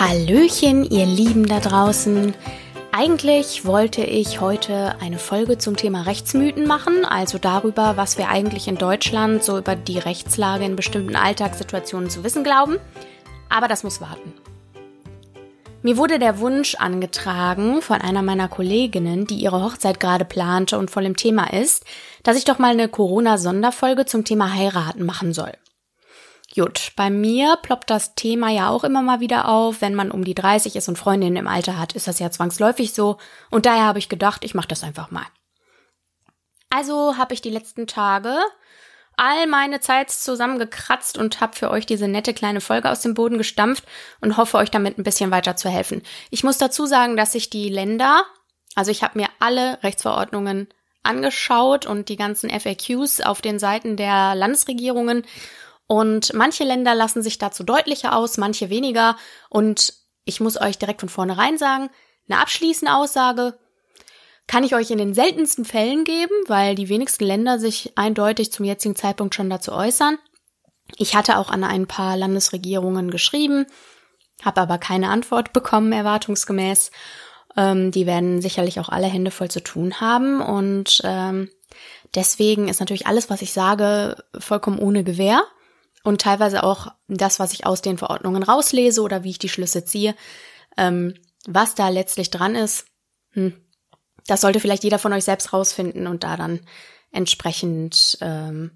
Hallöchen, ihr Lieben da draußen. Eigentlich wollte ich heute eine Folge zum Thema Rechtsmythen machen, also darüber, was wir eigentlich in Deutschland so über die Rechtslage in bestimmten Alltagssituationen zu wissen glauben. Aber das muss warten. Mir wurde der Wunsch angetragen von einer meiner Kolleginnen, die ihre Hochzeit gerade plante und voll im Thema ist, dass ich doch mal eine Corona-Sonderfolge zum Thema Heiraten machen soll. Gut, bei mir ploppt das Thema ja auch immer mal wieder auf. Wenn man um die 30 ist und Freundinnen im Alter hat, ist das ja zwangsläufig so. Und daher habe ich gedacht, ich mache das einfach mal. Also habe ich die letzten Tage all meine Zeit zusammengekratzt und habe für euch diese nette kleine Folge aus dem Boden gestampft und hoffe euch damit ein bisschen weiter zu helfen. Ich muss dazu sagen, dass sich die Länder, also ich habe mir alle Rechtsverordnungen angeschaut und die ganzen FAQs auf den Seiten der Landesregierungen und manche Länder lassen sich dazu deutlicher aus, manche weniger. Und ich muss euch direkt von vornherein sagen, eine abschließende Aussage kann ich euch in den seltensten Fällen geben, weil die wenigsten Länder sich eindeutig zum jetzigen Zeitpunkt schon dazu äußern. Ich hatte auch an ein paar Landesregierungen geschrieben, habe aber keine Antwort bekommen, erwartungsgemäß. Ähm, die werden sicherlich auch alle Hände voll zu tun haben und ähm, deswegen ist natürlich alles, was ich sage, vollkommen ohne Gewähr und teilweise auch das, was ich aus den Verordnungen rauslese oder wie ich die Schlüsse ziehe, ähm, was da letztlich dran ist, hm, das sollte vielleicht jeder von euch selbst rausfinden und da dann entsprechend ähm,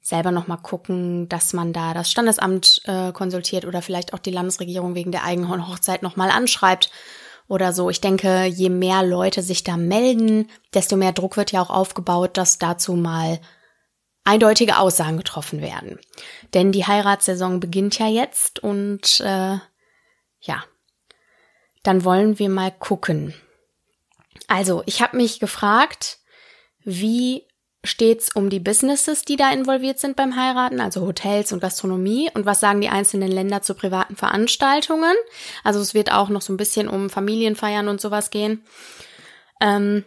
selber nochmal gucken, dass man da das Standesamt äh, konsultiert oder vielleicht auch die Landesregierung wegen der eigenen Hochzeit nochmal anschreibt oder so. Ich denke, je mehr Leute sich da melden, desto mehr Druck wird ja auch aufgebaut, dass dazu mal eindeutige Aussagen getroffen werden. Denn die Heiratssaison beginnt ja jetzt und äh, ja, dann wollen wir mal gucken. Also, ich habe mich gefragt, wie steht's um die Businesses, die da involviert sind beim Heiraten, also Hotels und Gastronomie und was sagen die einzelnen Länder zu privaten Veranstaltungen? Also es wird auch noch so ein bisschen um Familienfeiern und sowas gehen. Ähm,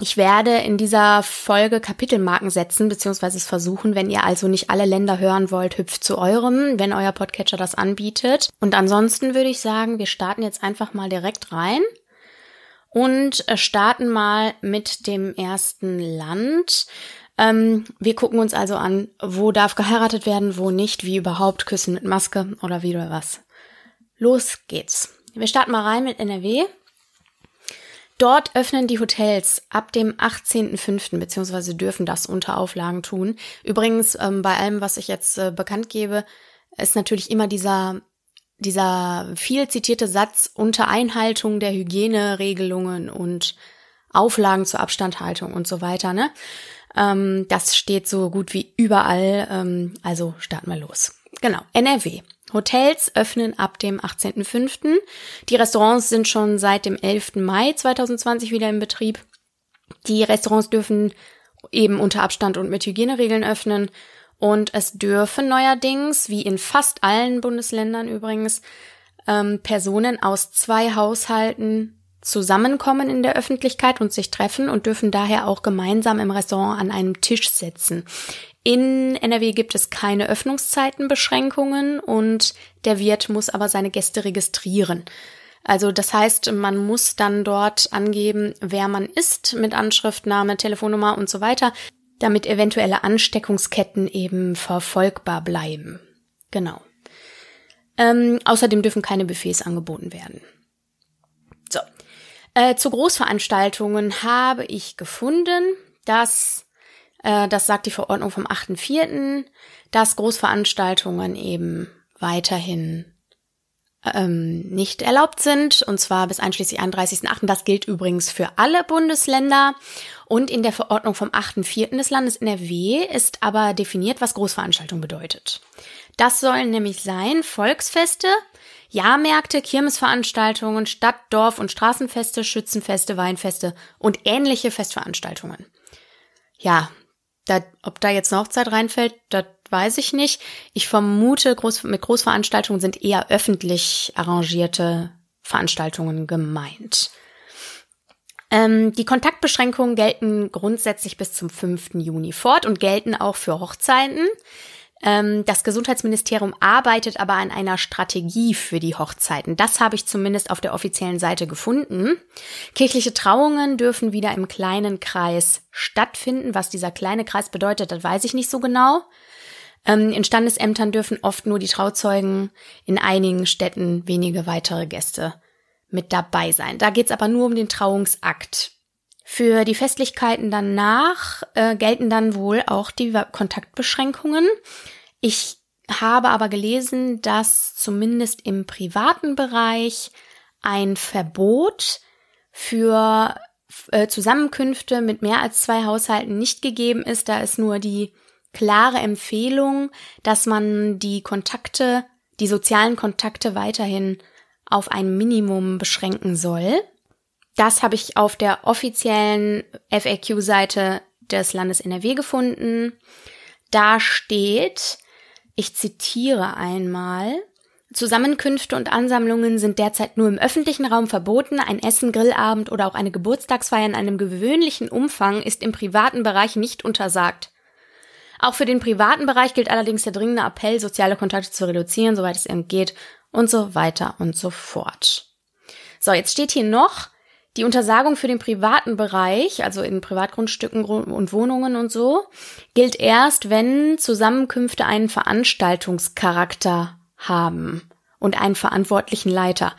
ich werde in dieser Folge Kapitelmarken setzen, beziehungsweise es versuchen. Wenn ihr also nicht alle Länder hören wollt, hüpft zu eurem, wenn euer Podcatcher das anbietet. Und ansonsten würde ich sagen, wir starten jetzt einfach mal direkt rein und äh, starten mal mit dem ersten Land. Ähm, wir gucken uns also an, wo darf geheiratet werden, wo nicht, wie überhaupt, küssen mit Maske oder wie oder was. Los geht's. Wir starten mal rein mit NRW. Dort öffnen die Hotels ab dem 18.05. beziehungsweise dürfen das unter Auflagen tun. Übrigens, ähm, bei allem, was ich jetzt äh, bekannt gebe, ist natürlich immer dieser, dieser viel zitierte Satz unter Einhaltung der Hygieneregelungen und Auflagen zur Abstandhaltung und so weiter, ne? Ähm, das steht so gut wie überall. Ähm, also starten wir los. Genau, NRW. Hotels öffnen ab dem 18.05. Die Restaurants sind schon seit dem 11. Mai 2020 wieder in Betrieb. Die Restaurants dürfen eben unter Abstand und mit Hygieneregeln öffnen. Und es dürfen neuerdings, wie in fast allen Bundesländern übrigens, ähm, Personen aus zwei Haushalten zusammenkommen in der Öffentlichkeit und sich treffen und dürfen daher auch gemeinsam im Restaurant an einem Tisch sitzen. In NRW gibt es keine Öffnungszeitenbeschränkungen und der Wirt muss aber seine Gäste registrieren. Also das heißt, man muss dann dort angeben, wer man ist mit Anschrift, Name, Telefonnummer und so weiter, damit eventuelle Ansteckungsketten eben verfolgbar bleiben. Genau. Ähm, außerdem dürfen keine Buffets angeboten werden. So. Äh, zu Großveranstaltungen habe ich gefunden, dass das sagt die Verordnung vom 8.4., dass Großveranstaltungen eben weiterhin ähm, nicht erlaubt sind, und zwar bis einschließlich 31.8. Das gilt übrigens für alle Bundesländer. Und in der Verordnung vom 8.4. des Landes NRW ist aber definiert, was Großveranstaltung bedeutet. Das sollen nämlich sein Volksfeste, Jahrmärkte, Kirmesveranstaltungen, Stadt-, Dorf- und Straßenfeste, Schützenfeste, Weinfeste und ähnliche Festveranstaltungen. Ja, da, ob da jetzt eine Hochzeit reinfällt, das weiß ich nicht. Ich vermute, groß, mit Großveranstaltungen sind eher öffentlich arrangierte Veranstaltungen gemeint. Ähm, die Kontaktbeschränkungen gelten grundsätzlich bis zum 5. Juni fort und gelten auch für Hochzeiten. Ähm, das Gesundheitsministerium arbeitet aber an einer Strategie für die Hochzeiten. Das habe ich zumindest auf der offiziellen Seite gefunden. Kirchliche Trauungen dürfen wieder im kleinen Kreis stattfinden. Was dieser kleine Kreis bedeutet, das weiß ich nicht so genau. Ähm, in Standesämtern dürfen oft nur die Trauzeugen, in einigen Städten wenige weitere Gäste mit dabei sein. Da geht's aber nur um den Trauungsakt. Für die Festlichkeiten danach äh, gelten dann wohl auch die Kontaktbeschränkungen. Ich habe aber gelesen, dass zumindest im privaten Bereich ein Verbot für äh, Zusammenkünfte mit mehr als zwei Haushalten nicht gegeben ist. Da ist nur die klare Empfehlung, dass man die Kontakte, die sozialen Kontakte weiterhin auf ein Minimum beschränken soll. Das habe ich auf der offiziellen FAQ-Seite des Landes NRW gefunden. Da steht, ich zitiere einmal, Zusammenkünfte und Ansammlungen sind derzeit nur im öffentlichen Raum verboten. Ein Essen, Grillabend oder auch eine Geburtstagsfeier in einem gewöhnlichen Umfang ist im privaten Bereich nicht untersagt. Auch für den privaten Bereich gilt allerdings der dringende Appell, soziale Kontakte zu reduzieren, soweit es eben geht und so weiter und so fort. So, jetzt steht hier noch, die Untersagung für den privaten Bereich, also in Privatgrundstücken und Wohnungen und so, gilt erst, wenn Zusammenkünfte einen Veranstaltungscharakter haben und einen verantwortlichen Leiter.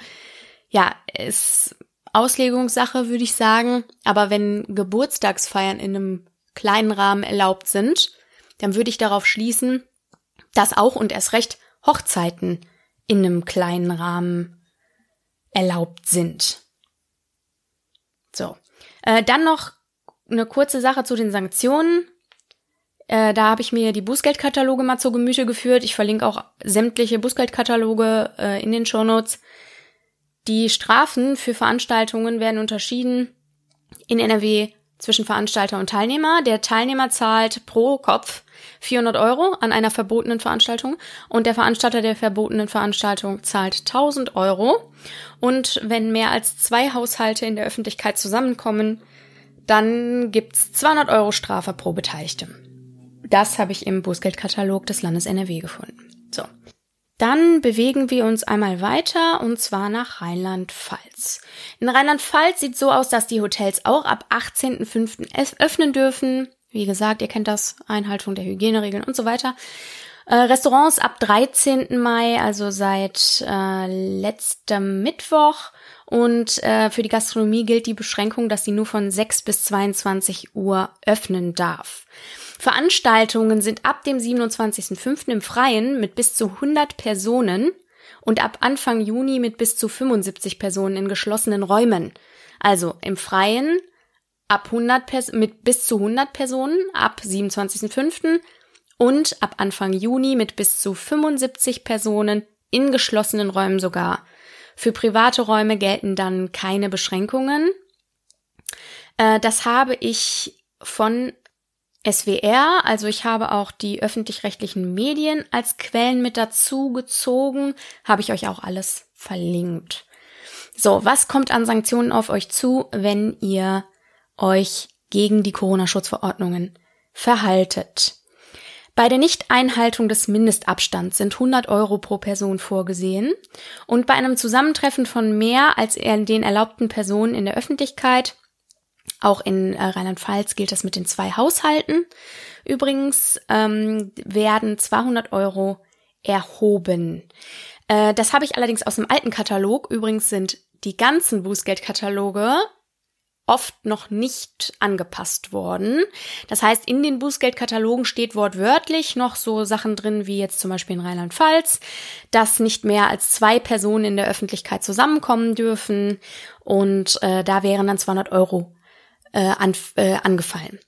Ja, ist Auslegungssache, würde ich sagen. Aber wenn Geburtstagsfeiern in einem kleinen Rahmen erlaubt sind, dann würde ich darauf schließen, dass auch und erst recht Hochzeiten in einem kleinen Rahmen erlaubt sind. Äh, dann noch eine kurze Sache zu den Sanktionen. Äh, da habe ich mir die Bußgeldkataloge mal zur Gemüte geführt. Ich verlinke auch sämtliche Bußgeldkataloge äh, in den Shownotes. Die Strafen für Veranstaltungen werden unterschieden in NRW zwischen Veranstalter und Teilnehmer. Der Teilnehmer zahlt pro Kopf 400 Euro an einer verbotenen Veranstaltung und der Veranstalter der verbotenen Veranstaltung zahlt 1000 Euro. Und wenn mehr als zwei Haushalte in der Öffentlichkeit zusammenkommen, dann gibt's 200 Euro Strafe pro Beteiligte. Das habe ich im Bußgeldkatalog des Landes NRW gefunden. So. Dann bewegen wir uns einmal weiter und zwar nach Rheinland-Pfalz. In Rheinland-Pfalz sieht so aus, dass die Hotels auch ab 18.05. öffnen dürfen. Wie gesagt, ihr kennt das, Einhaltung der Hygieneregeln und so weiter. Äh, Restaurants ab 13. Mai, also seit äh, letztem Mittwoch. Und äh, für die Gastronomie gilt die Beschränkung, dass sie nur von 6 bis 22 Uhr öffnen darf. Veranstaltungen sind ab dem 27.05. im Freien mit bis zu 100 Personen und ab Anfang Juni mit bis zu 75 Personen in geschlossenen Räumen. Also im Freien ab 100 Pers mit bis zu 100 Personen ab 27.05. und ab Anfang Juni mit bis zu 75 Personen in geschlossenen Räumen sogar. Für private Räume gelten dann keine Beschränkungen. Äh, das habe ich von SWR, also ich habe auch die öffentlich-rechtlichen Medien als Quellen mit dazu gezogen, habe ich euch auch alles verlinkt. So, was kommt an Sanktionen auf euch zu, wenn ihr euch gegen die Corona-Schutzverordnungen verhaltet. Bei der Nichteinhaltung des Mindestabstands sind 100 Euro pro Person vorgesehen und bei einem Zusammentreffen von mehr als den erlaubten Personen in der Öffentlichkeit, auch in äh, Rheinland-Pfalz gilt das mit den zwei Haushalten, übrigens ähm, werden 200 Euro erhoben. Äh, das habe ich allerdings aus dem alten Katalog. Übrigens sind die ganzen Bußgeldkataloge oft noch nicht angepasst worden. Das heißt, in den Bußgeldkatalogen steht wortwörtlich noch so Sachen drin, wie jetzt zum Beispiel in Rheinland-Pfalz, dass nicht mehr als zwei Personen in der Öffentlichkeit zusammenkommen dürfen und äh, da wären dann 200 Euro äh, an, äh, angefallen.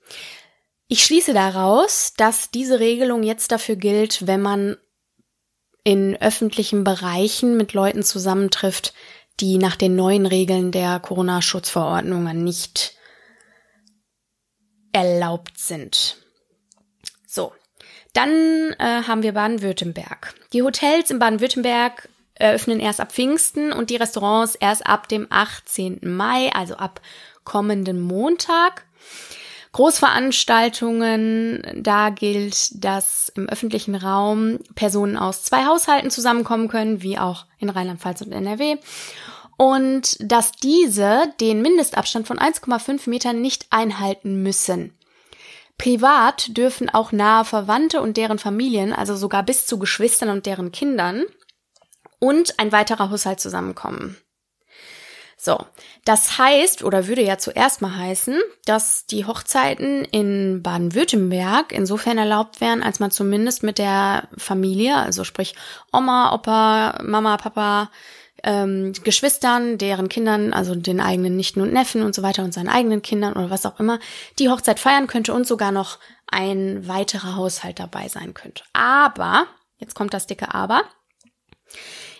Ich schließe daraus, dass diese Regelung jetzt dafür gilt, wenn man in öffentlichen Bereichen mit Leuten zusammentrifft, die nach den neuen Regeln der Corona-Schutzverordnungen nicht erlaubt sind. So, dann äh, haben wir Baden-Württemberg. Die Hotels in Baden-Württemberg eröffnen erst ab Pfingsten und die Restaurants erst ab dem 18. Mai, also ab kommenden Montag. Großveranstaltungen, da gilt, dass im öffentlichen Raum Personen aus zwei Haushalten zusammenkommen können, wie auch in Rheinland-Pfalz und NRW. Und dass diese den Mindestabstand von 1,5 Metern nicht einhalten müssen. Privat dürfen auch nahe Verwandte und deren Familien, also sogar bis zu Geschwistern und deren Kindern, und ein weiterer Haushalt zusammenkommen. So, das heißt oder würde ja zuerst mal heißen, dass die Hochzeiten in Baden-Württemberg insofern erlaubt wären, als man zumindest mit der Familie, also sprich Oma, Opa, Mama, Papa, ähm, Geschwistern, deren Kindern, also den eigenen Nichten und Neffen und so weiter und seinen eigenen Kindern oder was auch immer, die Hochzeit feiern könnte und sogar noch ein weiterer Haushalt dabei sein könnte. Aber, jetzt kommt das dicke Aber,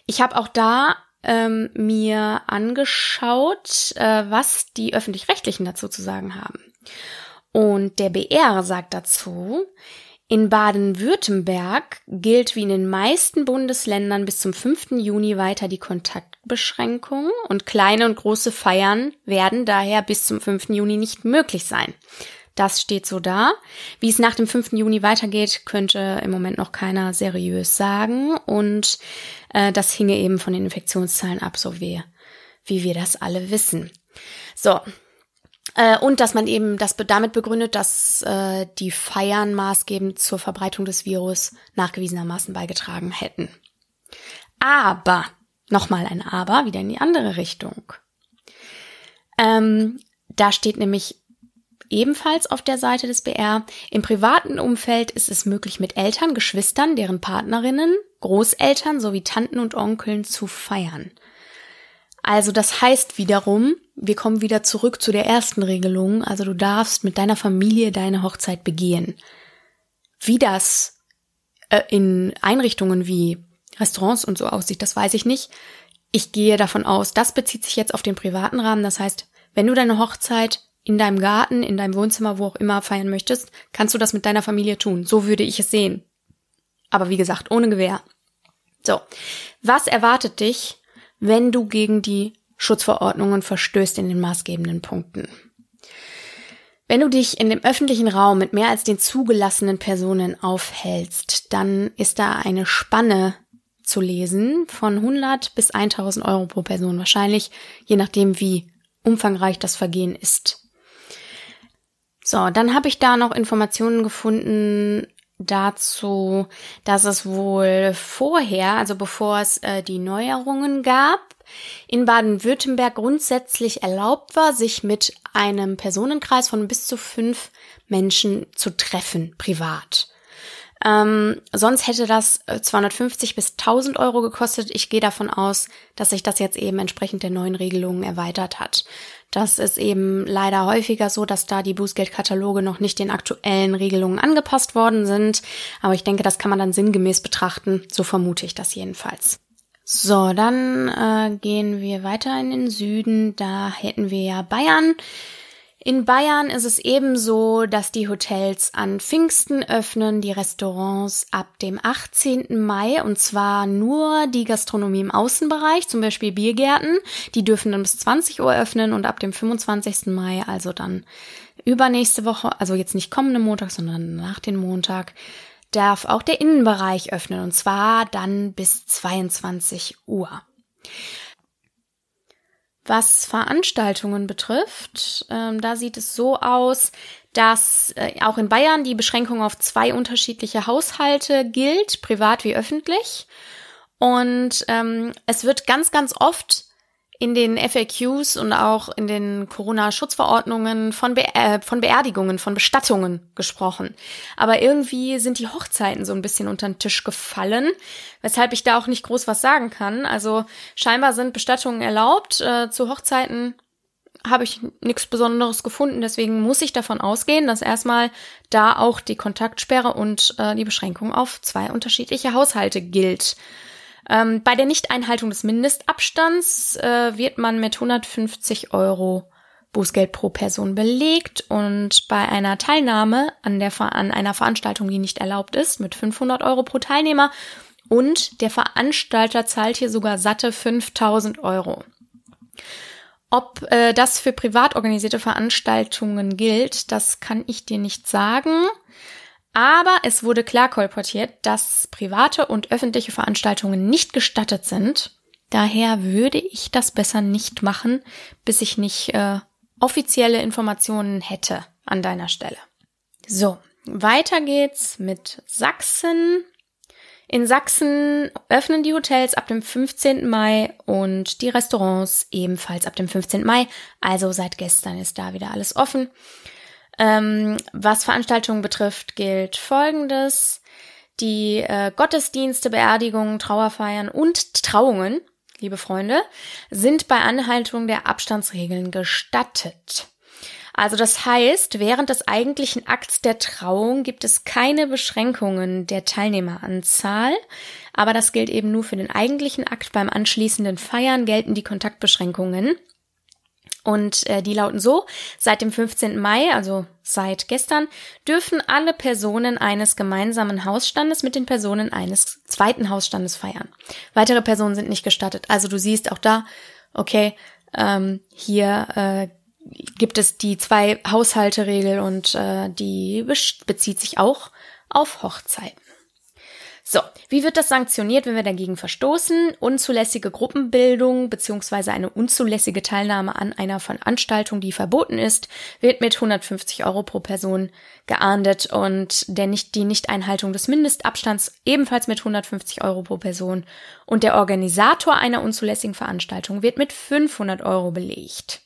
ich habe auch da ähm, mir angeschaut, äh, was die öffentlich-rechtlichen dazu zu sagen haben. Und der BR sagt dazu, in Baden-Württemberg gilt wie in den meisten Bundesländern bis zum 5. Juni weiter die Kontaktbeschränkung und kleine und große Feiern werden daher bis zum 5. Juni nicht möglich sein. Das steht so da. Wie es nach dem 5. Juni weitergeht, könnte im Moment noch keiner seriös sagen. Und äh, das hinge eben von den Infektionszahlen ab, so wie, wie wir das alle wissen. So. Äh, und dass man eben das damit begründet, dass äh, die Feiern maßgebend zur Verbreitung des Virus nachgewiesenermaßen beigetragen hätten. Aber, nochmal ein Aber, wieder in die andere Richtung. Ähm, da steht nämlich ebenfalls auf der Seite des BR. Im privaten Umfeld ist es möglich, mit Eltern, Geschwistern, deren Partnerinnen, Großeltern sowie Tanten und Onkeln zu feiern. Also das heißt wiederum, wir kommen wieder zurück zu der ersten Regelung, also du darfst mit deiner Familie deine Hochzeit begehen. Wie das äh, in Einrichtungen wie Restaurants und so aussieht, das weiß ich nicht. Ich gehe davon aus, das bezieht sich jetzt auf den privaten Rahmen. Das heißt, wenn du deine Hochzeit in deinem Garten, in deinem Wohnzimmer, wo auch immer feiern möchtest, kannst du das mit deiner Familie tun. So würde ich es sehen. Aber wie gesagt, ohne Gewehr. So, was erwartet dich, wenn du gegen die Schutzverordnungen verstößt in den maßgebenden Punkten? Wenn du dich in dem öffentlichen Raum mit mehr als den zugelassenen Personen aufhältst, dann ist da eine Spanne zu lesen von 100 bis 1000 Euro pro Person wahrscheinlich, je nachdem wie umfangreich das Vergehen ist. So, dann habe ich da noch Informationen gefunden dazu, dass es wohl vorher, also bevor es äh, die Neuerungen gab, in Baden-Württemberg grundsätzlich erlaubt war, sich mit einem Personenkreis von bis zu fünf Menschen zu treffen, privat. Ähm, sonst hätte das 250 äh, bis 1000 Euro gekostet. Ich gehe davon aus, dass sich das jetzt eben entsprechend der neuen Regelungen erweitert hat. Das ist eben leider häufiger so, dass da die Bußgeldkataloge noch nicht den aktuellen Regelungen angepasst worden sind. Aber ich denke, das kann man dann sinngemäß betrachten. So vermute ich das jedenfalls. So, dann äh, gehen wir weiter in den Süden. Da hätten wir ja Bayern. In Bayern ist es ebenso, dass die Hotels an Pfingsten öffnen, die Restaurants ab dem 18. Mai und zwar nur die Gastronomie im Außenbereich, zum Beispiel Biergärten, die dürfen dann bis 20 Uhr öffnen und ab dem 25. Mai, also dann übernächste Woche, also jetzt nicht kommende Montag, sondern nach dem Montag, darf auch der Innenbereich öffnen und zwar dann bis 22 Uhr. Was Veranstaltungen betrifft, ähm, da sieht es so aus, dass äh, auch in Bayern die Beschränkung auf zwei unterschiedliche Haushalte gilt, privat wie öffentlich. Und ähm, es wird ganz, ganz oft in den FAQs und auch in den Corona-Schutzverordnungen von, Be äh, von Beerdigungen, von Bestattungen gesprochen. Aber irgendwie sind die Hochzeiten so ein bisschen unter den Tisch gefallen, weshalb ich da auch nicht groß was sagen kann. Also scheinbar sind Bestattungen erlaubt. Äh, zu Hochzeiten habe ich nichts Besonderes gefunden. Deswegen muss ich davon ausgehen, dass erstmal da auch die Kontaktsperre und äh, die Beschränkung auf zwei unterschiedliche Haushalte gilt. Ähm, bei der Nichteinhaltung des Mindestabstands äh, wird man mit 150 Euro Bußgeld pro Person belegt und bei einer Teilnahme an, der, an einer Veranstaltung, die nicht erlaubt ist, mit 500 Euro pro Teilnehmer und der Veranstalter zahlt hier sogar satte 5000 Euro. Ob äh, das für privat organisierte Veranstaltungen gilt, das kann ich dir nicht sagen. Aber es wurde klar kolportiert, dass private und öffentliche Veranstaltungen nicht gestattet sind. Daher würde ich das besser nicht machen, bis ich nicht äh, offizielle Informationen hätte an deiner Stelle. So, weiter geht's mit Sachsen. In Sachsen öffnen die Hotels ab dem 15. Mai und die Restaurants ebenfalls ab dem 15. Mai. Also seit gestern ist da wieder alles offen. Ähm, was Veranstaltungen betrifft, gilt Folgendes. Die äh, Gottesdienste, Beerdigungen, Trauerfeiern und Trauungen, liebe Freunde, sind bei Anhaltung der Abstandsregeln gestattet. Also das heißt, während des eigentlichen Akts der Trauung gibt es keine Beschränkungen der Teilnehmeranzahl, aber das gilt eben nur für den eigentlichen Akt. Beim anschließenden Feiern gelten die Kontaktbeschränkungen. Und äh, die lauten so, seit dem 15. Mai, also seit gestern, dürfen alle Personen eines gemeinsamen Hausstandes mit den Personen eines zweiten Hausstandes feiern. Weitere Personen sind nicht gestattet. Also du siehst auch da, okay, ähm, hier äh, gibt es die zwei Haushalteregel und äh, die bezieht sich auch auf Hochzeiten. So, wie wird das sanktioniert, wenn wir dagegen verstoßen? Unzulässige Gruppenbildung beziehungsweise eine unzulässige Teilnahme an einer Veranstaltung, die verboten ist, wird mit 150 Euro pro Person geahndet und der nicht, die Nichteinhaltung des Mindestabstands ebenfalls mit 150 Euro pro Person und der Organisator einer unzulässigen Veranstaltung wird mit 500 Euro belegt.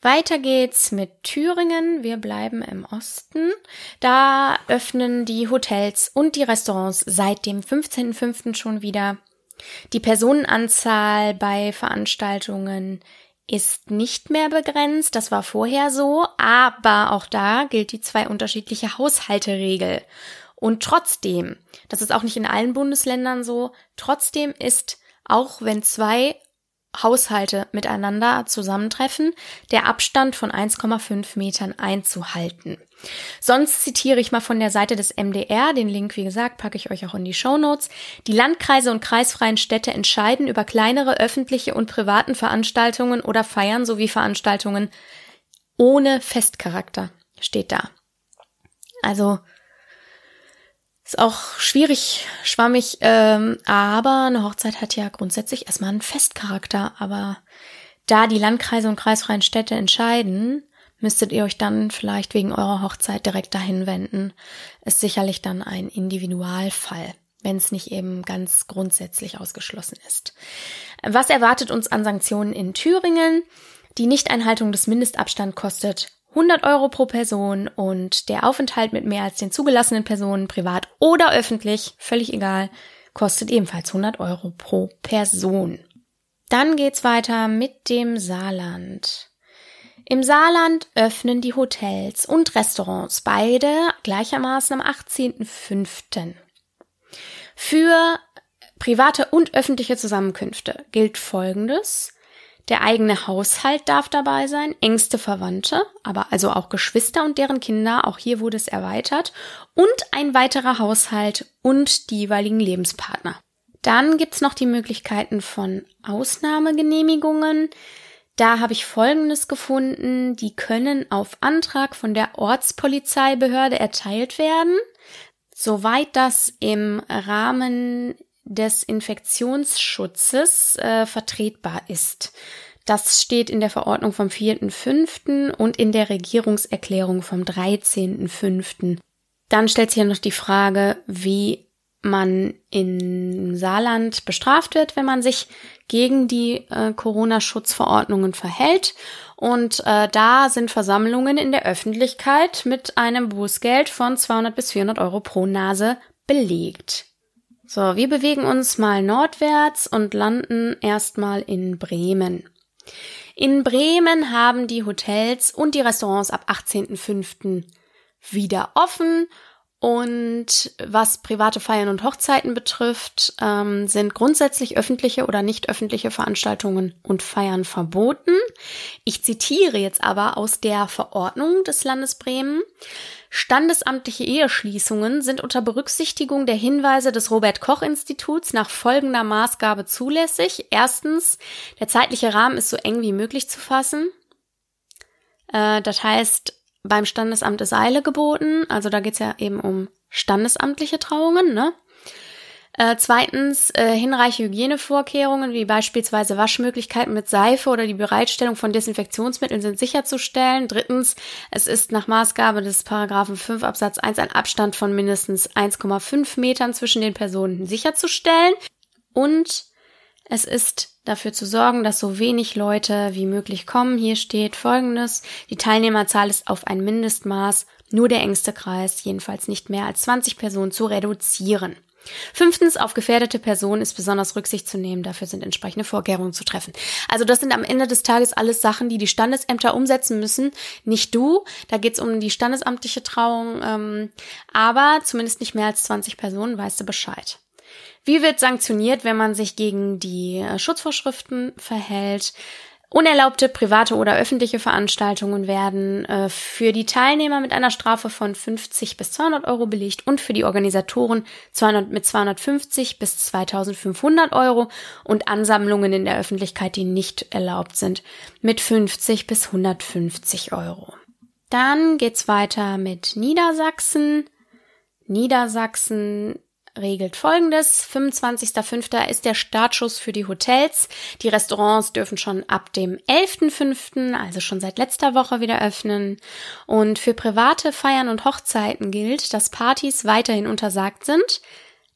Weiter geht's mit Thüringen. Wir bleiben im Osten. Da öffnen die Hotels und die Restaurants seit dem 15.05. schon wieder. Die Personenanzahl bei Veranstaltungen ist nicht mehr begrenzt. Das war vorher so. Aber auch da gilt die zwei unterschiedliche Haushalteregel. Und trotzdem, das ist auch nicht in allen Bundesländern so, trotzdem ist auch wenn zwei Haushalte miteinander zusammentreffen, der Abstand von 1,5 Metern einzuhalten. Sonst zitiere ich mal von der Seite des MDR, den Link, wie gesagt, packe ich euch auch in die Show Notes. Die Landkreise und kreisfreien Städte entscheiden über kleinere öffentliche und privaten Veranstaltungen oder Feiern sowie Veranstaltungen ohne Festcharakter, steht da. Also ist auch schwierig, schwammig, ähm, aber eine Hochzeit hat ja grundsätzlich erstmal einen Festcharakter. Aber da die Landkreise und kreisfreien Städte entscheiden, müsstet ihr euch dann vielleicht wegen eurer Hochzeit direkt dahin wenden. Ist sicherlich dann ein Individualfall, wenn es nicht eben ganz grundsätzlich ausgeschlossen ist. Was erwartet uns an Sanktionen in Thüringen? Die Nichteinhaltung des Mindestabstands kostet 100 Euro pro Person und der Aufenthalt mit mehr als den zugelassenen Personen, privat oder öffentlich, völlig egal, kostet ebenfalls 100 Euro pro Person. Dann geht's weiter mit dem Saarland. Im Saarland öffnen die Hotels und Restaurants beide gleichermaßen am 18.05. Für private und öffentliche Zusammenkünfte gilt Folgendes. Der eigene Haushalt darf dabei sein, engste Verwandte, aber also auch Geschwister und deren Kinder, auch hier wurde es erweitert, und ein weiterer Haushalt und die jeweiligen Lebenspartner. Dann gibt's noch die Möglichkeiten von Ausnahmegenehmigungen. Da habe ich Folgendes gefunden, die können auf Antrag von der Ortspolizeibehörde erteilt werden, soweit das im Rahmen des Infektionsschutzes äh, vertretbar ist. Das steht in der Verordnung vom 4.5. und in der Regierungserklärung vom 13.5. Dann stellt sich ja noch die Frage, wie man in Saarland bestraft wird, wenn man sich gegen die äh, Corona-Schutzverordnungen verhält. Und äh, da sind Versammlungen in der Öffentlichkeit mit einem Bußgeld von 200 bis 400 Euro pro Nase belegt. So, wir bewegen uns mal nordwärts und landen erstmal in Bremen. In Bremen haben die Hotels und die Restaurants ab 18.05. wieder offen und was private Feiern und Hochzeiten betrifft, ähm, sind grundsätzlich öffentliche oder nicht öffentliche Veranstaltungen und Feiern verboten. Ich zitiere jetzt aber aus der Verordnung des Landes Bremen. Standesamtliche Eheschließungen sind unter Berücksichtigung der Hinweise des Robert Koch Instituts nach folgender Maßgabe zulässig. Erstens, der zeitliche Rahmen ist so eng wie möglich zu fassen. Äh, das heißt, beim Standesamt ist Eile geboten. Also da geht's ja eben um standesamtliche Trauungen, ne? Äh, zweitens äh, hinreichende Hygienevorkehrungen wie beispielsweise Waschmöglichkeiten mit Seife oder die Bereitstellung von Desinfektionsmitteln sind sicherzustellen. Drittens, es ist nach Maßgabe des Paragraphen 5 Absatz 1 ein Abstand von mindestens 1,5 Metern zwischen den Personen sicherzustellen. Und es ist dafür zu sorgen, dass so wenig Leute wie möglich kommen. Hier steht folgendes. Die Teilnehmerzahl ist auf ein Mindestmaß, nur der engste Kreis, jedenfalls nicht mehr als 20 Personen zu reduzieren. Fünftens, auf gefährdete Personen ist besonders Rücksicht zu nehmen. Dafür sind entsprechende Vorkehrungen zu treffen. Also das sind am Ende des Tages alles Sachen, die die Standesämter umsetzen müssen. Nicht du. Da geht's um die standesamtliche Trauung. Ähm, aber zumindest nicht mehr als 20 Personen, weißt du Bescheid. Wie wird sanktioniert, wenn man sich gegen die äh, Schutzvorschriften verhält? Unerlaubte private oder öffentliche Veranstaltungen werden äh, für die Teilnehmer mit einer Strafe von 50 bis 200 Euro belegt und für die Organisatoren 200, mit 250 bis 2500 Euro und Ansammlungen in der Öffentlichkeit, die nicht erlaubt sind, mit 50 bis 150 Euro. Dann geht's weiter mit Niedersachsen. Niedersachsen regelt folgendes. 25.05. ist der Startschuss für die Hotels. Die Restaurants dürfen schon ab dem 11.05., also schon seit letzter Woche wieder öffnen. Und für private Feiern und Hochzeiten gilt, dass Partys weiterhin untersagt sind.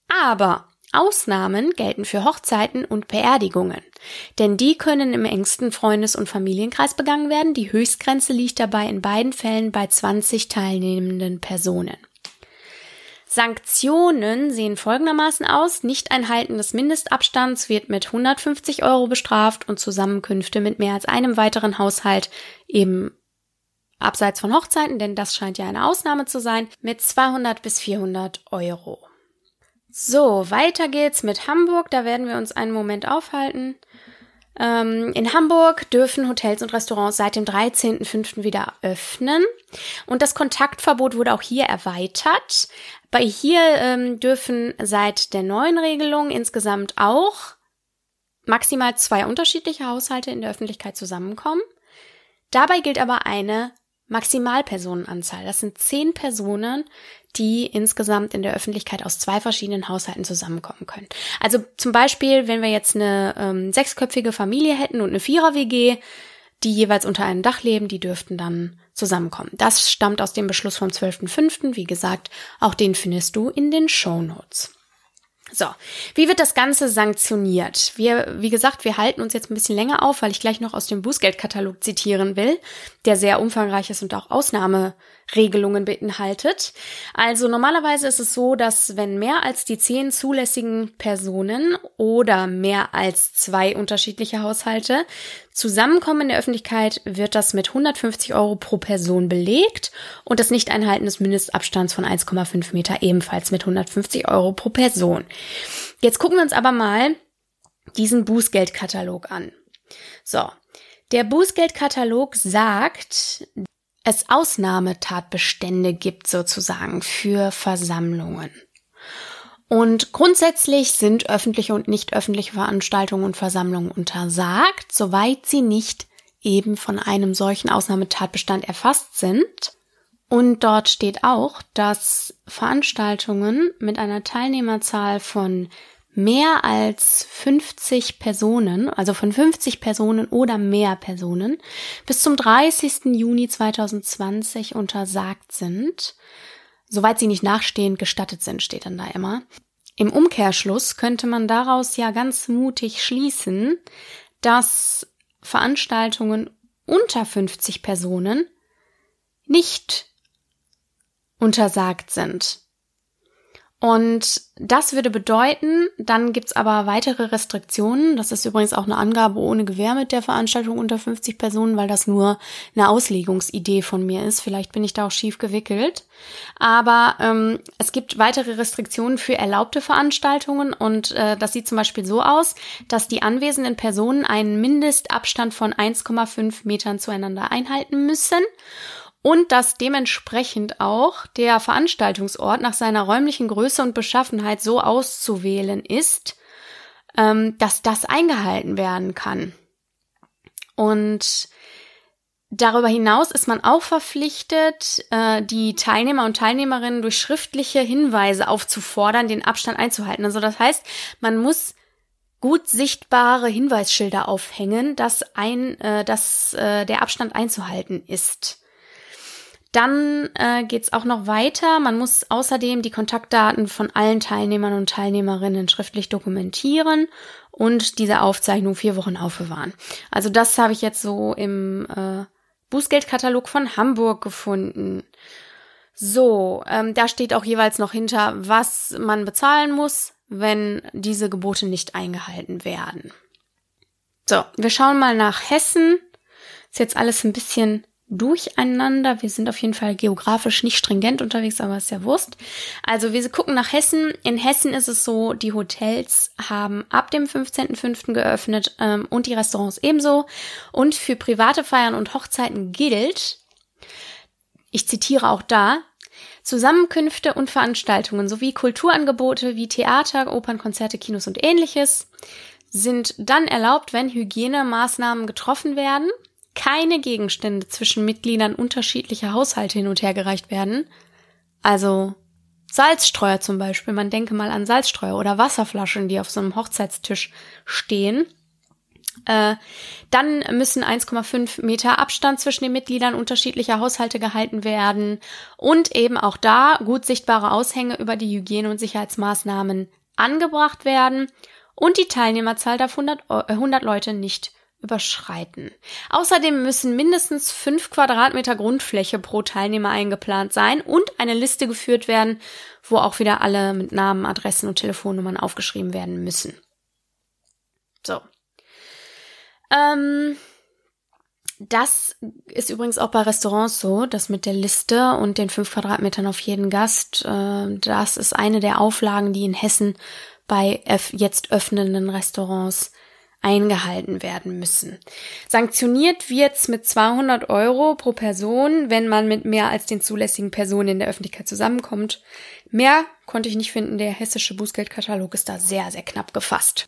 Aber Ausnahmen gelten für Hochzeiten und Beerdigungen. Denn die können im engsten Freundes- und Familienkreis begangen werden. Die Höchstgrenze liegt dabei in beiden Fällen bei 20 teilnehmenden Personen. Sanktionen sehen folgendermaßen aus. Nicht-Einhalten des Mindestabstands wird mit 150 Euro bestraft und Zusammenkünfte mit mehr als einem weiteren Haushalt eben abseits von Hochzeiten, denn das scheint ja eine Ausnahme zu sein, mit 200 bis 400 Euro. So, weiter geht's mit Hamburg. Da werden wir uns einen Moment aufhalten. Ähm, in Hamburg dürfen Hotels und Restaurants seit dem 13.05. wieder öffnen. Und das Kontaktverbot wurde auch hier erweitert. Bei hier ähm, dürfen seit der neuen Regelung insgesamt auch maximal zwei unterschiedliche Haushalte in der Öffentlichkeit zusammenkommen. Dabei gilt aber eine Maximalpersonenanzahl. Das sind zehn Personen, die insgesamt in der Öffentlichkeit aus zwei verschiedenen Haushalten zusammenkommen können. Also zum Beispiel, wenn wir jetzt eine ähm, sechsköpfige Familie hätten und eine Vierer-WG, die jeweils unter einem Dach leben, die dürften dann zusammenkommen. Das stammt aus dem Beschluss vom 12.05. Wie gesagt, auch den findest du in den Show Notes. So, wie wird das Ganze sanktioniert? Wir, wie gesagt, wir halten uns jetzt ein bisschen länger auf, weil ich gleich noch aus dem Bußgeldkatalog zitieren will, der sehr umfangreich ist und auch Ausnahmeregelungen beinhaltet. Also normalerweise ist es so, dass wenn mehr als die zehn zulässigen Personen oder mehr als zwei unterschiedliche Haushalte zusammenkommen in der Öffentlichkeit, wird das mit 150 Euro pro Person belegt und das Nicht-Einhalten des Mindestabstands von 1,5 Meter ebenfalls mit 150 Euro pro Person. Jetzt gucken wir uns aber mal diesen Bußgeldkatalog an. So, der Bußgeldkatalog sagt, es Ausnahmetatbestände gibt sozusagen für Versammlungen. Und grundsätzlich sind öffentliche und nicht öffentliche Veranstaltungen und Versammlungen untersagt, soweit sie nicht eben von einem solchen Ausnahmetatbestand erfasst sind. Und dort steht auch, dass Veranstaltungen mit einer Teilnehmerzahl von mehr als 50 Personen, also von 50 Personen oder mehr Personen, bis zum 30. Juni 2020 untersagt sind. Soweit sie nicht nachstehend gestattet sind, steht dann da immer. Im Umkehrschluss könnte man daraus ja ganz mutig schließen, dass Veranstaltungen unter 50 Personen nicht untersagt sind. Und das würde bedeuten, dann gibt's aber weitere Restriktionen. Das ist übrigens auch eine Angabe ohne Gewähr mit der Veranstaltung unter 50 Personen, weil das nur eine Auslegungsidee von mir ist. Vielleicht bin ich da auch schief gewickelt. Aber ähm, es gibt weitere Restriktionen für erlaubte Veranstaltungen und äh, das sieht zum Beispiel so aus, dass die anwesenden Personen einen Mindestabstand von 1,5 Metern zueinander einhalten müssen und dass dementsprechend auch der Veranstaltungsort nach seiner räumlichen Größe und Beschaffenheit so auszuwählen ist, ähm, dass das eingehalten werden kann. Und Darüber hinaus ist man auch verpflichtet, äh, die Teilnehmer und Teilnehmerinnen durch schriftliche Hinweise aufzufordern, den Abstand einzuhalten. Also das heißt, man muss gut sichtbare Hinweisschilder aufhängen, dass ein, äh, dass äh, der Abstand einzuhalten ist. Dann äh, geht auch noch weiter. Man muss außerdem die Kontaktdaten von allen Teilnehmern und Teilnehmerinnen schriftlich dokumentieren und diese Aufzeichnung vier Wochen aufbewahren. Also das habe ich jetzt so im äh, Bußgeldkatalog von Hamburg gefunden. So, ähm, da steht auch jeweils noch hinter, was man bezahlen muss, wenn diese Gebote nicht eingehalten werden. So, wir schauen mal nach Hessen. Ist jetzt alles ein bisschen durcheinander. Wir sind auf jeden Fall geografisch nicht stringent unterwegs, aber ist ja Wurst. Also wir gucken nach Hessen. In Hessen ist es so, die Hotels haben ab dem 15.05. geöffnet ähm, und die Restaurants ebenso. Und für private Feiern und Hochzeiten gilt, ich zitiere auch da, Zusammenkünfte und Veranstaltungen sowie Kulturangebote wie Theater, Opernkonzerte, Kinos und ähnliches sind dann erlaubt, wenn Hygienemaßnahmen getroffen werden, keine Gegenstände zwischen Mitgliedern unterschiedlicher Haushalte hin und her gereicht werden. Also Salzstreuer zum Beispiel, man denke mal an Salzstreuer oder Wasserflaschen, die auf so einem Hochzeitstisch stehen. Äh, dann müssen 1,5 Meter Abstand zwischen den Mitgliedern unterschiedlicher Haushalte gehalten werden und eben auch da gut sichtbare Aushänge über die Hygiene- und Sicherheitsmaßnahmen angebracht werden und die Teilnehmerzahl darf 100, 100 Leute nicht überschreiten. Außerdem müssen mindestens 5 Quadratmeter Grundfläche pro Teilnehmer eingeplant sein und eine Liste geführt werden, wo auch wieder alle mit Namen, Adressen und Telefonnummern aufgeschrieben werden müssen. So. Ähm, das ist übrigens auch bei Restaurants so, dass mit der Liste und den fünf Quadratmetern auf jeden Gast, äh, das ist eine der Auflagen, die in Hessen bei jetzt öffnenden Restaurants eingehalten werden müssen. Sanktioniert wird's mit 200 Euro pro Person, wenn man mit mehr als den zulässigen Personen in der Öffentlichkeit zusammenkommt. Mehr konnte ich nicht finden. Der hessische Bußgeldkatalog ist da sehr, sehr knapp gefasst.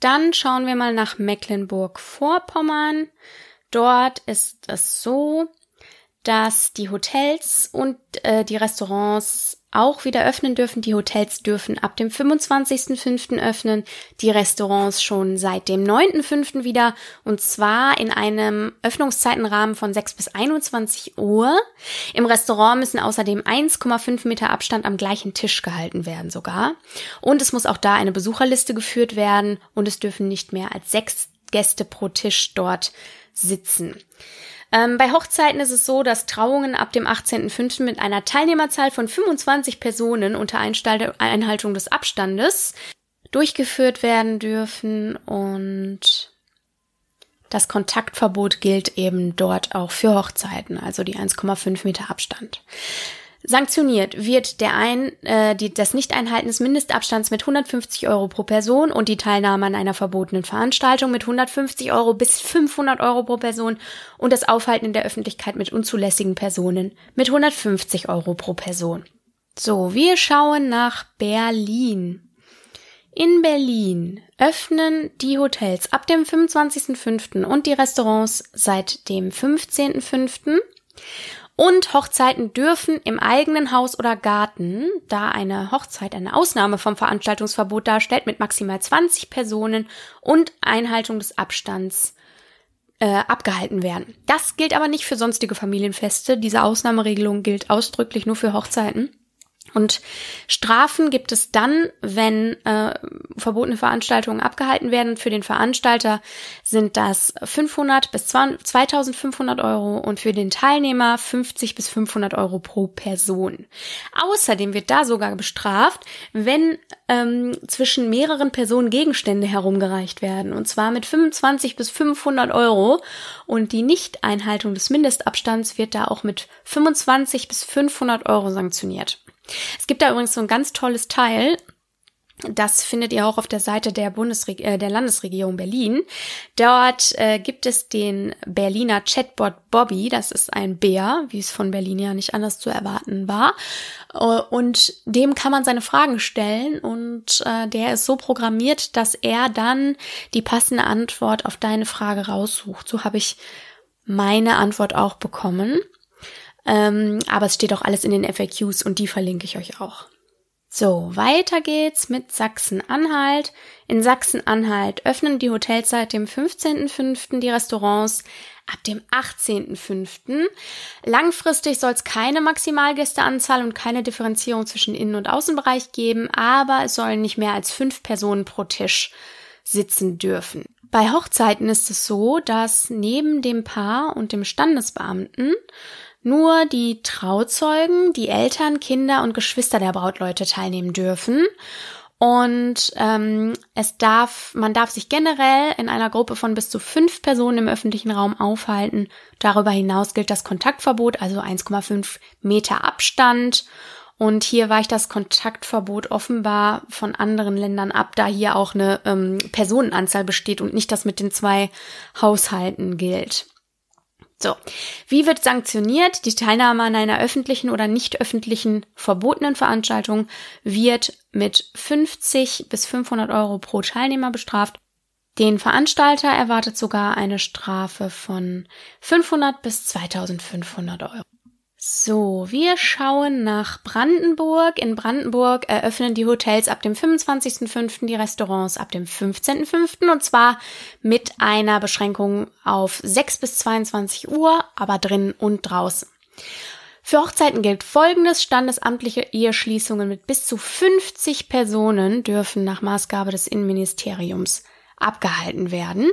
Dann schauen wir mal nach Mecklenburg-Vorpommern. Dort ist es so, dass die Hotels und äh, die Restaurants auch wieder öffnen dürfen. Die Hotels dürfen ab dem 25.05. öffnen, die Restaurants schon seit dem 9.05. wieder und zwar in einem Öffnungszeitenrahmen von 6 bis 21 Uhr. Im Restaurant müssen außerdem 1,5 Meter Abstand am gleichen Tisch gehalten werden sogar. Und es muss auch da eine Besucherliste geführt werden und es dürfen nicht mehr als sechs Gäste pro Tisch dort sitzen. Ähm, bei Hochzeiten ist es so, dass Trauungen ab dem 18.05. mit einer Teilnehmerzahl von 25 Personen unter Einhaltung des Abstandes durchgeführt werden dürfen und das Kontaktverbot gilt eben dort auch für Hochzeiten, also die 1,5 Meter Abstand. Sanktioniert wird der ein, äh, die, das Nichteinhalten des Mindestabstands mit 150 Euro pro Person und die Teilnahme an einer verbotenen Veranstaltung mit 150 Euro bis 500 Euro pro Person und das Aufhalten in der Öffentlichkeit mit unzulässigen Personen mit 150 Euro pro Person. So, wir schauen nach Berlin. In Berlin öffnen die Hotels ab dem 25.05. und die Restaurants seit dem 15.05. Und Hochzeiten dürfen im eigenen Haus oder Garten, da eine Hochzeit eine Ausnahme vom Veranstaltungsverbot darstellt, mit maximal 20 Personen und Einhaltung des Abstands äh, abgehalten werden. Das gilt aber nicht für sonstige Familienfeste. Diese Ausnahmeregelung gilt ausdrücklich nur für Hochzeiten. Und Strafen gibt es dann, wenn äh, verbotene Veranstaltungen abgehalten werden. Für den Veranstalter sind das 500 bis 2500 Euro und für den Teilnehmer 50 bis 500 Euro pro Person. Außerdem wird da sogar bestraft, wenn ähm, zwischen mehreren Personen Gegenstände herumgereicht werden. Und zwar mit 25 bis 500 Euro. Und die Nichteinhaltung des Mindestabstands wird da auch mit 25 bis 500 Euro sanktioniert. Es gibt da übrigens so ein ganz tolles Teil. Das findet ihr auch auf der Seite der, Bundesreg äh, der Landesregierung Berlin. Dort äh, gibt es den Berliner Chatbot Bobby. Das ist ein Bär, wie es von Berlin ja nicht anders zu erwarten war. Äh, und dem kann man seine Fragen stellen und äh, der ist so programmiert, dass er dann die passende Antwort auf deine Frage raussucht. So habe ich meine Antwort auch bekommen. Ähm, aber es steht auch alles in den FAQs und die verlinke ich euch auch. So, weiter geht's mit Sachsen-Anhalt. In Sachsen-Anhalt öffnen die Hotels seit dem 15.05. die Restaurants ab dem 18.05. Langfristig soll es keine Maximalgästeanzahl und keine Differenzierung zwischen Innen- und Außenbereich geben, aber es sollen nicht mehr als fünf Personen pro Tisch sitzen dürfen. Bei Hochzeiten ist es so, dass neben dem Paar und dem Standesbeamten nur die Trauzeugen, die Eltern, Kinder und Geschwister der Brautleute teilnehmen dürfen. Und ähm, es darf, man darf sich generell in einer Gruppe von bis zu fünf Personen im öffentlichen Raum aufhalten. Darüber hinaus gilt das Kontaktverbot, also 1,5 Meter Abstand. Und hier weicht das Kontaktverbot offenbar von anderen Ländern ab, da hier auch eine ähm, Personenanzahl besteht und nicht das mit den zwei Haushalten gilt. So, wie wird sanktioniert? Die Teilnahme an einer öffentlichen oder nicht öffentlichen verbotenen Veranstaltung wird mit 50 bis 500 Euro pro Teilnehmer bestraft. Den Veranstalter erwartet sogar eine Strafe von 500 bis 2500 Euro. So, wir schauen nach Brandenburg. In Brandenburg eröffnen die Hotels ab dem 25.05., die Restaurants ab dem 15.05. und zwar mit einer Beschränkung auf 6 bis 22 Uhr, aber drin und draußen. Für Hochzeiten gilt folgendes. Standesamtliche Eheschließungen mit bis zu 50 Personen dürfen nach Maßgabe des Innenministeriums abgehalten werden.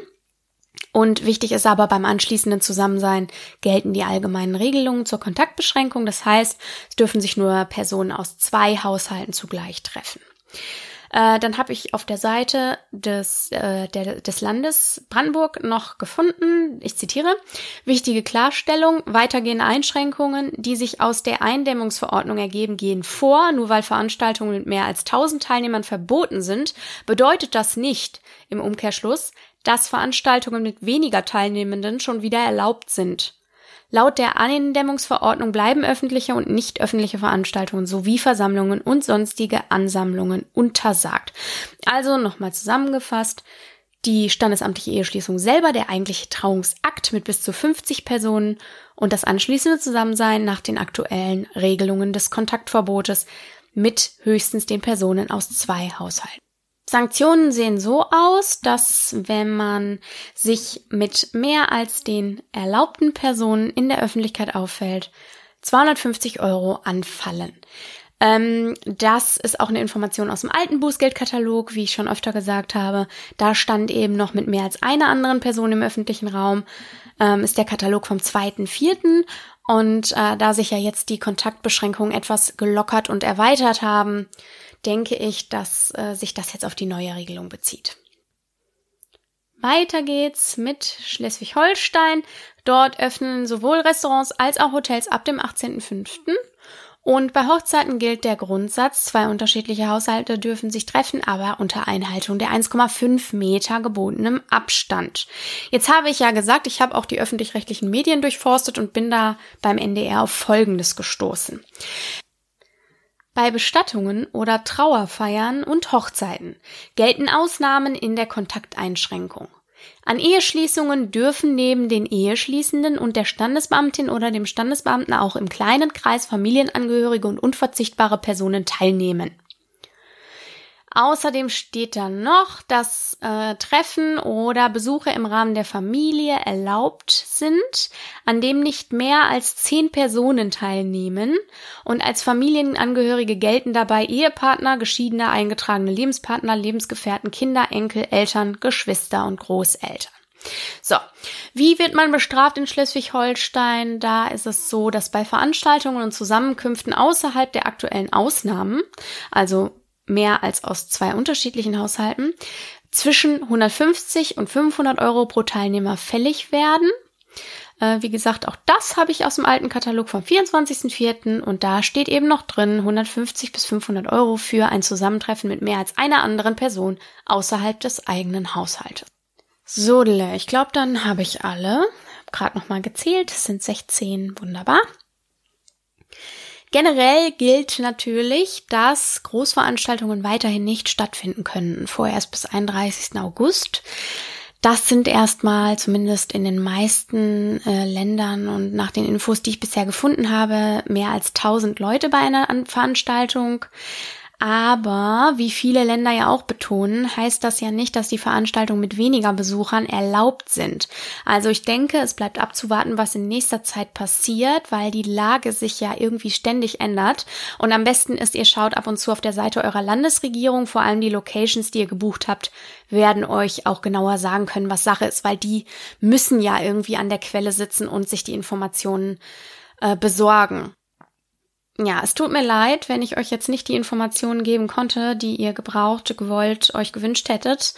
Und wichtig ist aber beim anschließenden Zusammensein gelten die allgemeinen Regelungen zur Kontaktbeschränkung. Das heißt, es dürfen sich nur Personen aus zwei Haushalten zugleich treffen. Äh, dann habe ich auf der Seite des, äh, der, des Landes Brandenburg noch gefunden, ich zitiere, wichtige Klarstellung, weitergehende Einschränkungen, die sich aus der Eindämmungsverordnung ergeben, gehen vor. Nur weil Veranstaltungen mit mehr als 1000 Teilnehmern verboten sind, bedeutet das nicht im Umkehrschluss, dass Veranstaltungen mit weniger Teilnehmenden schon wieder erlaubt sind. Laut der Eindämmungsverordnung bleiben öffentliche und nicht öffentliche Veranstaltungen sowie Versammlungen und sonstige Ansammlungen untersagt. Also nochmal zusammengefasst, die standesamtliche Eheschließung selber, der eigentliche Trauungsakt mit bis zu 50 Personen und das anschließende Zusammensein nach den aktuellen Regelungen des Kontaktverbotes mit höchstens den Personen aus zwei Haushalten. Sanktionen sehen so aus, dass wenn man sich mit mehr als den erlaubten Personen in der Öffentlichkeit auffällt, 250 Euro anfallen. Ähm, das ist auch eine Information aus dem alten Bußgeldkatalog, wie ich schon öfter gesagt habe. Da stand eben noch mit mehr als einer anderen Person im öffentlichen Raum, ähm, ist der Katalog vom 2.4. Und äh, da sich ja jetzt die Kontaktbeschränkungen etwas gelockert und erweitert haben, denke ich, dass äh, sich das jetzt auf die neue Regelung bezieht. Weiter geht's mit Schleswig-Holstein. Dort öffnen sowohl Restaurants als auch Hotels ab dem 18.05. Und bei Hochzeiten gilt der Grundsatz, zwei unterschiedliche Haushalte dürfen sich treffen, aber unter Einhaltung der 1,5 Meter gebotenem Abstand. Jetzt habe ich ja gesagt, ich habe auch die öffentlich-rechtlichen Medien durchforstet und bin da beim NDR auf Folgendes gestoßen. Bei Bestattungen oder Trauerfeiern und Hochzeiten gelten Ausnahmen in der Kontakteinschränkung. An Eheschließungen dürfen neben den Eheschließenden und der Standesbeamtin oder dem Standesbeamten auch im kleinen Kreis Familienangehörige und unverzichtbare Personen teilnehmen. Außerdem steht da noch, dass äh, Treffen oder Besuche im Rahmen der Familie erlaubt sind, an dem nicht mehr als zehn Personen teilnehmen. Und als Familienangehörige gelten dabei Ehepartner, geschiedene, eingetragene Lebenspartner, Lebensgefährten, Kinder, Enkel, Eltern, Geschwister und Großeltern. So, wie wird man bestraft in Schleswig-Holstein? Da ist es so, dass bei Veranstaltungen und Zusammenkünften außerhalb der aktuellen Ausnahmen, also mehr als aus zwei unterschiedlichen Haushalten, zwischen 150 und 500 Euro pro Teilnehmer fällig werden. Äh, wie gesagt, auch das habe ich aus dem alten Katalog vom 24.04. und da steht eben noch drin 150 bis 500 Euro für ein Zusammentreffen mit mehr als einer anderen Person außerhalb des eigenen Haushaltes. So, ich glaube, dann habe ich alle. Gerade noch mal gezählt, es sind 16, wunderbar. Generell gilt natürlich, dass Großveranstaltungen weiterhin nicht stattfinden können, vorerst bis 31. August. Das sind erstmal zumindest in den meisten äh, Ländern und nach den Infos, die ich bisher gefunden habe, mehr als 1000 Leute bei einer Veranstaltung. Aber wie viele Länder ja auch betonen, heißt das ja nicht, dass die Veranstaltungen mit weniger Besuchern erlaubt sind. Also ich denke, es bleibt abzuwarten, was in nächster Zeit passiert, weil die Lage sich ja irgendwie ständig ändert. Und am besten ist, ihr schaut ab und zu auf der Seite eurer Landesregierung, vor allem die Locations, die ihr gebucht habt, werden euch auch genauer sagen können, was Sache ist, weil die müssen ja irgendwie an der Quelle sitzen und sich die Informationen äh, besorgen ja, es tut mir leid, wenn ich euch jetzt nicht die Informationen geben konnte, die ihr gebraucht, gewollt, euch gewünscht hättet.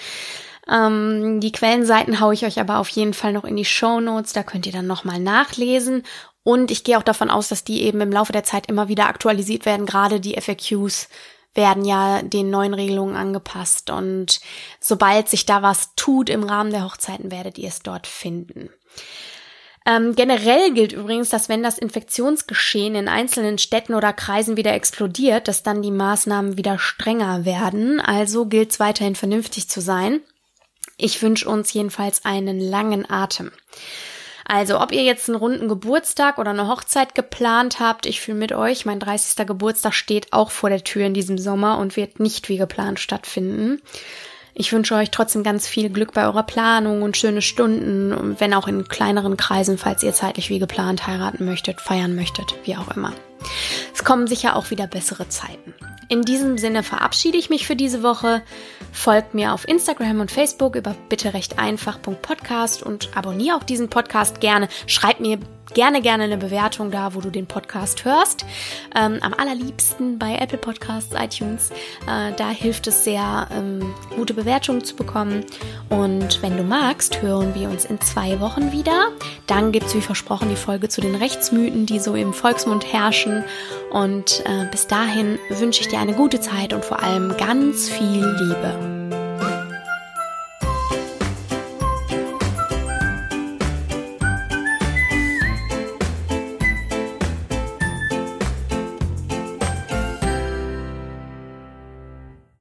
Ähm, die Quellenseiten haue ich euch aber auf jeden Fall noch in die Show Notes. Da könnt ihr dann nochmal nachlesen. Und ich gehe auch davon aus, dass die eben im Laufe der Zeit immer wieder aktualisiert werden. Gerade die FAQs werden ja den neuen Regelungen angepasst. Und sobald sich da was tut im Rahmen der Hochzeiten, werdet ihr es dort finden. Ähm, generell gilt übrigens, dass wenn das Infektionsgeschehen in einzelnen Städten oder Kreisen wieder explodiert, dass dann die Maßnahmen wieder strenger werden. Also gilt es weiterhin vernünftig zu sein. Ich wünsche uns jedenfalls einen langen Atem. Also, ob ihr jetzt einen runden Geburtstag oder eine Hochzeit geplant habt, ich fühle mit euch, mein 30. Geburtstag steht auch vor der Tür in diesem Sommer und wird nicht wie geplant stattfinden. Ich wünsche euch trotzdem ganz viel Glück bei eurer Planung und schöne Stunden, wenn auch in kleineren Kreisen, falls ihr zeitlich wie geplant heiraten möchtet, feiern möchtet, wie auch immer. Es kommen sicher auch wieder bessere Zeiten. In diesem Sinne verabschiede ich mich für diese Woche. Folgt mir auf Instagram und Facebook über bitte recht einfach.podcast und abonniere auch diesen Podcast gerne. Schreibt mir gerne, gerne eine Bewertung da, wo du den Podcast hörst. Ähm, am allerliebsten bei Apple Podcasts, iTunes. Äh, da hilft es sehr, ähm, gute Bewertungen zu bekommen. Und wenn du magst, hören wir uns in zwei Wochen wieder. Dann gibt es, wie versprochen, die Folge zu den Rechtsmythen, die so im Volksmund herrschen. Und äh, bis dahin wünsche ich dir eine gute Zeit und vor allem ganz viel Liebe.